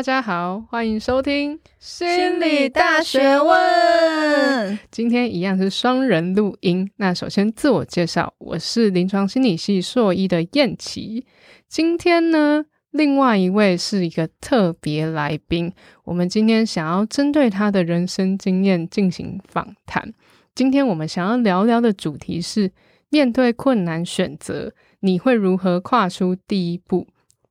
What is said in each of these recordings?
大家好，欢迎收听心理大学问。今天一样是双人录音。那首先自我介绍，我是临床心理系硕一的燕琪。今天呢，另外一位是一个特别来宾，我们今天想要针对他的人生经验进行访谈。今天我们想要聊聊的主题是：面对困难选择，你会如何跨出第一步？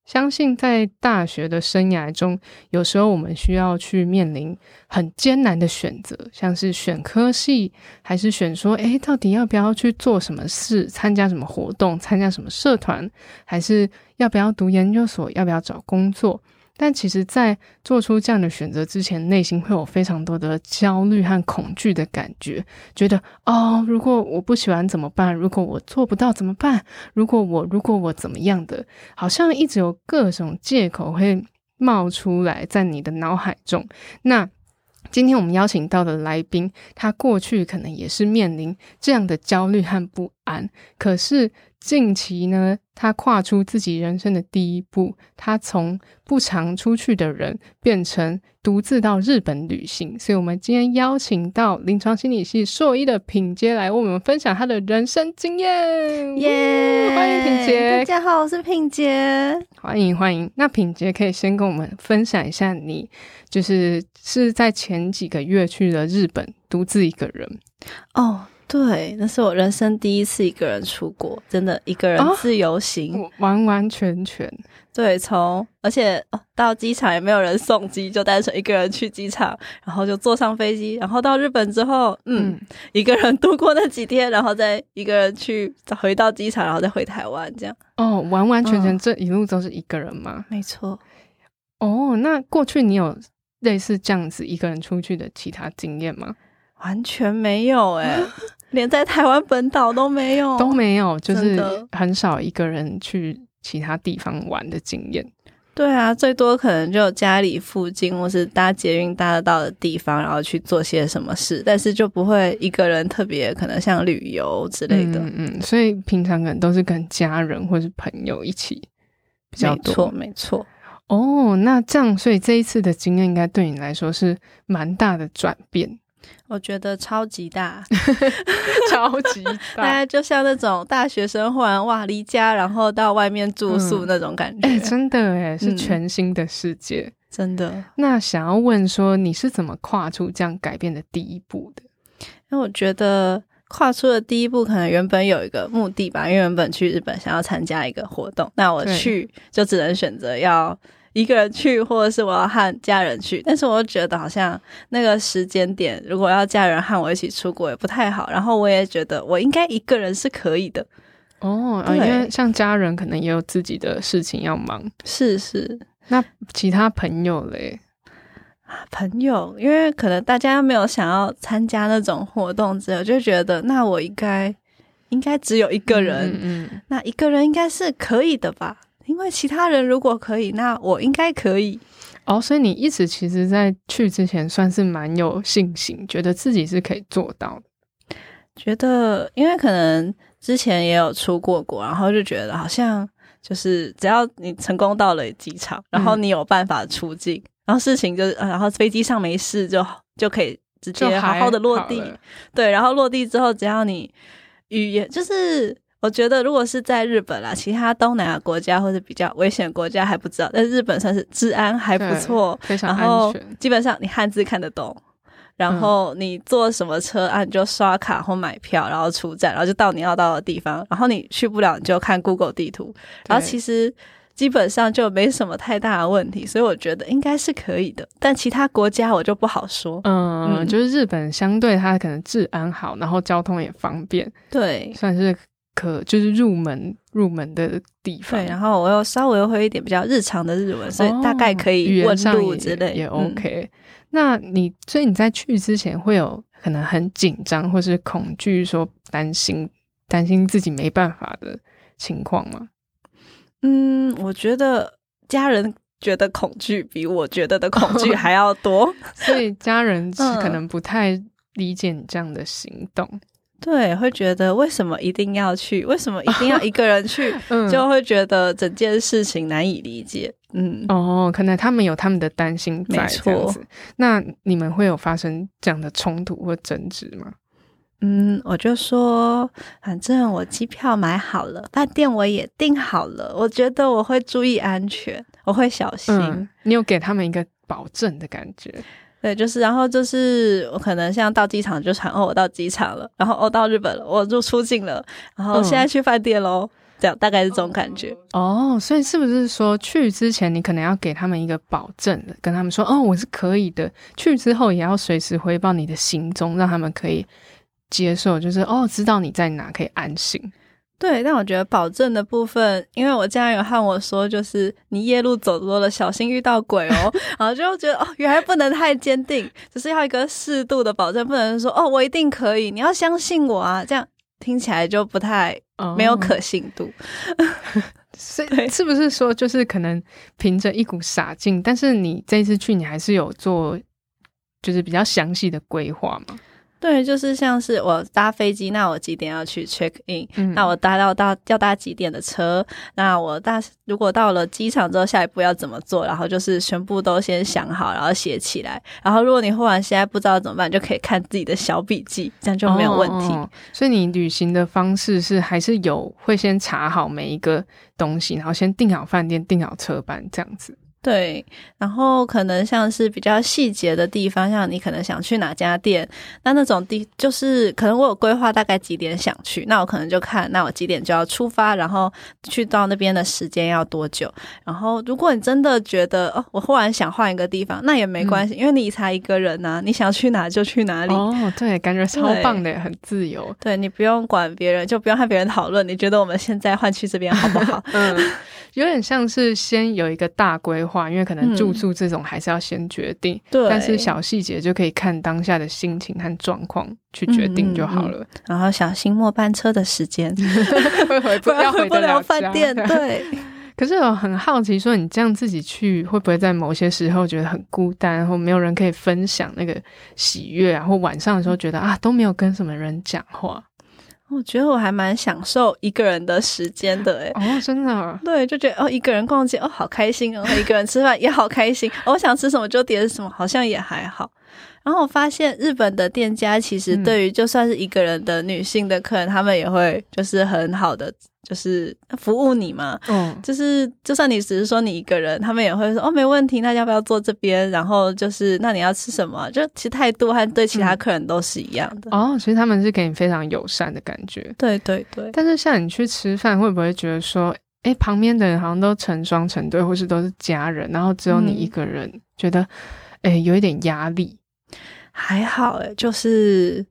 相信在大学的生涯中，有时候我们需要去面临很艰难的选择，像是选科系，还是选说，诶，到底要不要去做什么事，参加什么活动，参加什么社团，还是要不要读研究所，要不要找工作？但其实，在做出这样的选择之前，内心会有非常多的焦虑和恐惧的感觉，觉得哦，如果我不喜欢怎么办？如果我做不到怎么办？如果我如果我怎么样的，好像一直有各种借口会冒出来在你的脑海中。那今天我们邀请到的来宾，他过去可能也是面临这样的焦虑和不安，可是。近期呢，他跨出自己人生的第一步，他从不常出去的人变成独自到日本旅行。所以，我们今天邀请到临床心理系硕一的品杰来为我们分享他的人生经验。耶、yeah！欢迎品杰！大家好，我是品杰。欢迎欢迎。那品杰可以先跟我们分享一下，你就是是在前几个月去了日本，独自一个人哦。对，那是我人生第一次一个人出国，真的一个人自由行，哦、完完全全。对，从而且到机场也没有人送机，就单纯一个人去机场，然后就坐上飞机，然后到日本之后，嗯，嗯一个人度过那几天，然后再一个人去回到机场，然后再回台湾，这样。哦，完完全全这一路都是一个人吗？没错。哦，那过去你有类似这样子一个人出去的其他经验吗？完全没有哎、欸。连在台湾本岛都没有，都没有，就是很少一个人去其他地方玩的经验。对啊，最多可能就家里附近或是搭捷运搭得到的地方，然后去做些什么事，但是就不会一个人特别可能像旅游之类的。嗯嗯，所以平常可能都是跟家人或是朋友一起比较多。没错，没错。哦，那这样，所以这一次的经验应该对你来说是蛮大的转变。我觉得超级大，超级大，大概就像那种大学生忽然哇离家，然后到外面住宿那种感觉。哎、嗯欸，真的哎，是全新的世界，嗯、真的。那想要问说，你是怎么跨出这样改变的第一步的？因为我觉得跨出的第一步，可能原本有一个目的吧，因为原本去日本想要参加一个活动，那我去就只能选择要。一个人去，或者是我要和家人去，但是我又觉得好像那个时间点，如果要家人和我一起出国也不太好。然后我也觉得我应该一个人是可以的。哦，因为像家人可能也有自己的事情要忙。是是，那其他朋友嘞？朋友，因为可能大家没有想要参加那种活动之后，就觉得那我应该应该只有一个人，嗯，嗯，那一个人应该是可以的吧。因为其他人如果可以，那我应该可以哦。所以你一直其实，在去之前算是蛮有信心，觉得自己是可以做到的。觉得，因为可能之前也有出过国，然后就觉得好像就是只要你成功到了机场，然后你有办法出境，嗯、然后事情就，然后飞机上没事就就可以直接好好的落地。对，然后落地之后，只要你语言就是。我觉得，如果是在日本啦，其他东南亚国家或者比较危险国家还不知道，但是日本算是治安还不错，非常安全。基本上你汉字看得懂，然后你坐什么车啊，你就刷卡或买票，然后出站，然后就到你要到的地方。然后你去不了，你就看 Google 地图。然后其实基本上就没什么太大的问题，所以我觉得应该是可以的。但其他国家我就不好说。嗯，嗯就是日本相对它可能治安好，然后交通也方便，对，算是。可就是入门入门的地方，对，然后我又稍微会一点比较日常的日文，所以大概可以问路之类也，也 OK。嗯。那你所以你在去之前会有可能很紧张或是恐惧，说担心担心自己没办法的情况吗？嗯，我觉得家人觉得恐惧比我觉得的恐惧 还要多，所以家人是可能不太理解你这样的行动。对，会觉得为什么一定要去？为什么一定要一个人去？嗯、就会觉得整件事情难以理解。嗯，哦，可能他们有他们的担心在，没错。那你们会有发生这样的冲突或争执吗？嗯，我就说，反正我机票买好了，饭店我也订好了，我觉得我会注意安全，我会小心。嗯、你有给他们一个保证的感觉？对，就是，然后就是我可能像到机场就传哦，我到机场了，然后哦到日本了，我就出境了，然后现在去饭店喽，嗯、这样大概是这种感觉。哦，所以是不是说去之前你可能要给他们一个保证的，跟他们说哦我是可以的，去之后也要随时回报你的行踪，让他们可以接受，就是哦知道你在哪，可以安心。对，但我觉得保证的部分，因为我家人有和我说，就是你夜路走多了，小心遇到鬼哦。然后就觉得哦，原来不能太坚定，只是要一个适度的保证，不能说哦，我一定可以，你要相信我啊，这样听起来就不太没有可信度。所以是不是说，就是可能凭着一股傻劲，但是你这次去，你还是有做，就是比较详细的规划吗？对，就是像是我搭飞机，那我几点要去 check in？、嗯、那我搭到到要搭几点的车？那我搭如果到了机场之后，下一步要怎么做？然后就是全部都先想好，然后写起来。然后如果你忽然现在不知道怎么办，就可以看自己的小笔记，这样就没有问题。哦哦、所以你旅行的方式是还是有会先查好每一个东西，然后先订好饭店、订好车班这样子。对，然后可能像是比较细节的地方，像你可能想去哪家店，那那种地就是可能我有规划大概几点想去，那我可能就看那我几点就要出发，然后去到那边的时间要多久。然后如果你真的觉得哦，我忽然想换一个地方，那也没关系，嗯、因为你才一个人呐、啊，你想去哪就去哪里。哦，对，感觉超棒的，很自由。对，你不用管别人，就不用和别人讨论，你觉得我们现在换去这边好不好？嗯，有点像是先有一个大规划。话，因为可能住宿这种还是要先决定，嗯、对，但是小细节就可以看当下的心情和状况去决定就好了。嗯嗯嗯、然后小心末班车的时间，会回不要回不了饭店。对，可是我很好奇，说你这样自己去，会不会在某些时候觉得很孤单，然后没有人可以分享那个喜悦啊？或晚上的时候觉得啊都没有跟什么人讲话？我觉得我还蛮享受一个人的时间的，哎，哦，真的，对，就觉得哦，一个人逛街，哦，好开心，然后一个人吃饭也好开心，哦，我想吃什么就点什么，好像也还好。然后我发现日本的店家其实对于就算是一个人的女性的客人，嗯、他们也会就是很好的就是服务你嘛。嗯，就是就算你只是说你一个人，他们也会说哦，没问题，那要不要坐这边？然后就是那你要吃什么？就其实态度和对其他客人都是一样的。嗯、哦，其实他们是给你非常友善的感觉。对对对。但是像你去吃饭，会不会觉得说，哎，旁边的人好像都成双成对，或是都是家人，然后只有你一个人，嗯、觉得哎有一点压力？还好诶，就是，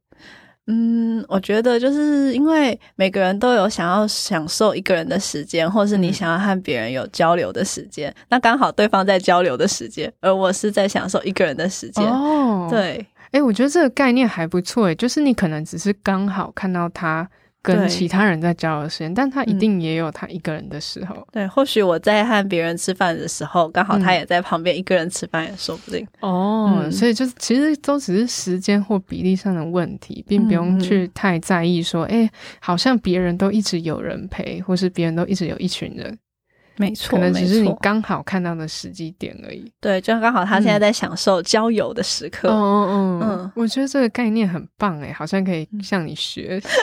嗯，我觉得就是因为每个人都有想要享受一个人的时间，或是你想要和别人有交流的时间，嗯、那刚好对方在交流的时间，而我是在享受一个人的时间。哦，对，诶，我觉得这个概念还不错哎，就是你可能只是刚好看到他。跟其他人在交流的时间，但他一定也有他一个人的时候。对，或许我在和别人吃饭的时候，刚好他也在旁边一个人吃饭，也说不定。哦，嗯、所以就是其实都只是时间或比例上的问题，并不用去太在意说，哎、欸，好像别人都一直有人陪，或是别人都一直有一群人。没错，可能只是你刚好看到的时机点而已。对，就刚好他现在在享受交友的时刻。嗯嗯嗯，嗯。我觉得这个概念很棒诶，好像可以向你学习，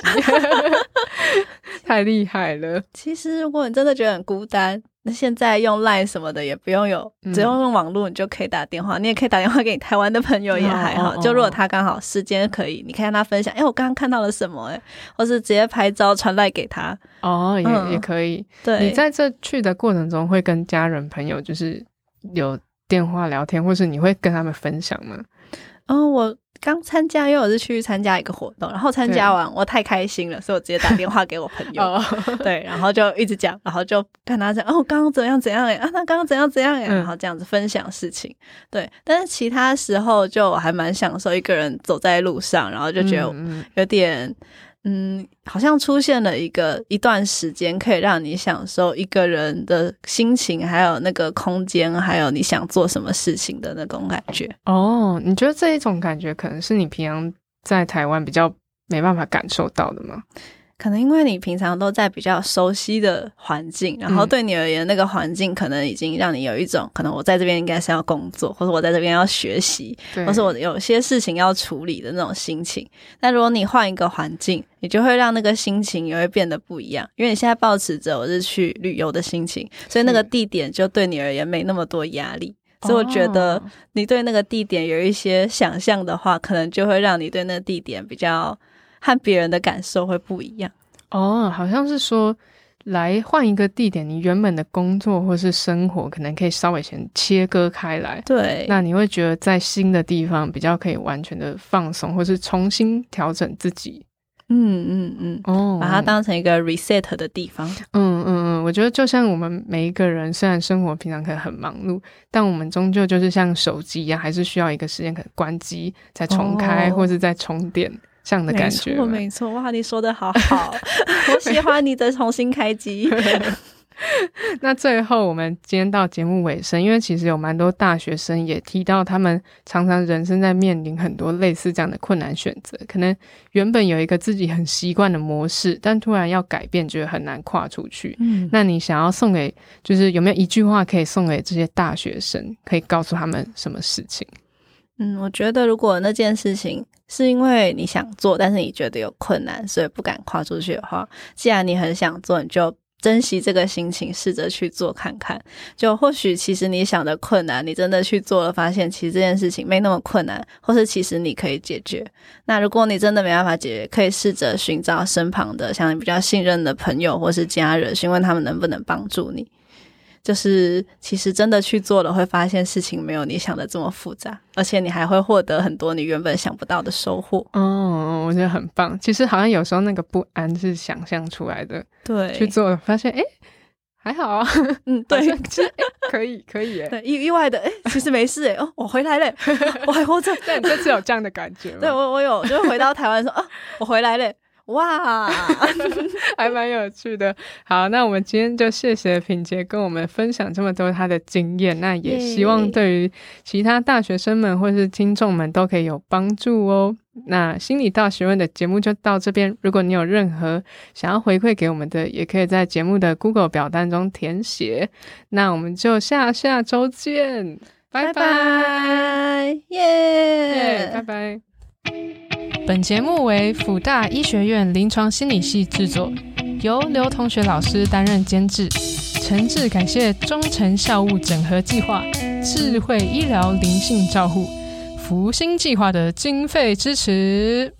太厉害了。其实，如果你真的觉得很孤单。那现在用 Line 什么的也不用有，只用用网络，你就可以打电话。嗯、你也可以打电话给你台湾的朋友，也还好。哦哦哦、就如果他刚好时间可以，你可以跟他分享。哎、欸，我刚刚看到了什么？哎，或是直接拍照传来给他。哦，也、嗯、也可以。对，你在这去的过程中会跟家人朋友就是有电话聊天，或是你会跟他们分享吗？哦，我。刚参加，因为我是去参加一个活动，然后参加完我太开心了，所以我直接打电话给我朋友，对，然后就一直讲，然后就跟他讲，哦，刚刚怎样怎样哎，啊，那刚刚怎样怎样哎，然后这样子分享事情，对，但是其他时候就还蛮享受一个人走在路上，然后就觉得有点。嗯，嗯好像出现了一个一段时间，可以让你享受一个人的心情，还有那个空间，还有你想做什么事情的那种感觉。哦，你觉得这一种感觉可能是你平常在台湾比较没办法感受到的吗？可能因为你平常都在比较熟悉的环境，然后对你而言，那个环境可能已经让你有一种可能我在这边应该是要工作，或者我在这边要学习，或是我有些事情要处理的那种心情。但如果你换一个环境，你就会让那个心情也会变得不一样，因为你现在抱持着我是去旅游的心情，所以那个地点就对你而言没那么多压力。所以我觉得你对那个地点有一些想象的话，可能就会让你对那个地点比较。和别人的感受会不一样哦，好像是说来换一个地点，你原本的工作或是生活可能可以稍微先切割开来。对，那你会觉得在新的地方比较可以完全的放松，或是重新调整自己。嗯嗯嗯，哦，把它当成一个 reset 的地方。嗯嗯嗯，我觉得就像我们每一个人，虽然生活平常可以很忙碌，但我们终究就是像手机一样，还是需要一个时间可以关机再重开，哦、或是再充电。这样的感觉，没错，没错，哇，你说的好好，我喜欢你的重新开机。那最后，我们今天到节目尾声，因为其实有蛮多大学生也提到，他们常常人生在面临很多类似这样的困难选择，可能原本有一个自己很习惯的模式，但突然要改变，觉得很难跨出去。嗯，那你想要送给，就是有没有一句话可以送给这些大学生，可以告诉他们什么事情？嗯，我觉得如果那件事情是因为你想做，但是你觉得有困难，所以不敢跨出去的话，既然你很想做，你就珍惜这个心情，试着去做看看。就或许其实你想的困难，你真的去做了，发现其实这件事情没那么困难，或是其实你可以解决。那如果你真的没办法解决，可以试着寻找身旁的像你比较信任的朋友或是家人，询问他们能不能帮助你。就是其实真的去做了，会发现事情没有你想的这么复杂，而且你还会获得很多你原本想不到的收获。哦，我觉得很棒。其实好像有时候那个不安是想象出来的。对，去做了发现，哎，还好啊。嗯，对，其实可以，可以。哎，意意外的，哎，其实没事。哎，哦，我回来了，我还活着。对，你这次有这样的感觉吗？对我，我有，就回到台湾说，啊，我回来了。哇，还蛮有趣的。好，那我们今天就谢谢品杰跟我们分享这么多他的经验。那也希望对于其他大学生们或是听众们都可以有帮助哦。那心理大学问的节目就到这边。如果你有任何想要回馈给我们的，也可以在节目的 Google 表单中填写。那我们就下下周见，拜拜，耶，拜拜。本节目为辅大医学院临床心理系制作，由刘同学老师担任监制。诚挚感谢忠诚校务整合计划、智慧医疗灵性照护、福星计划的经费支持。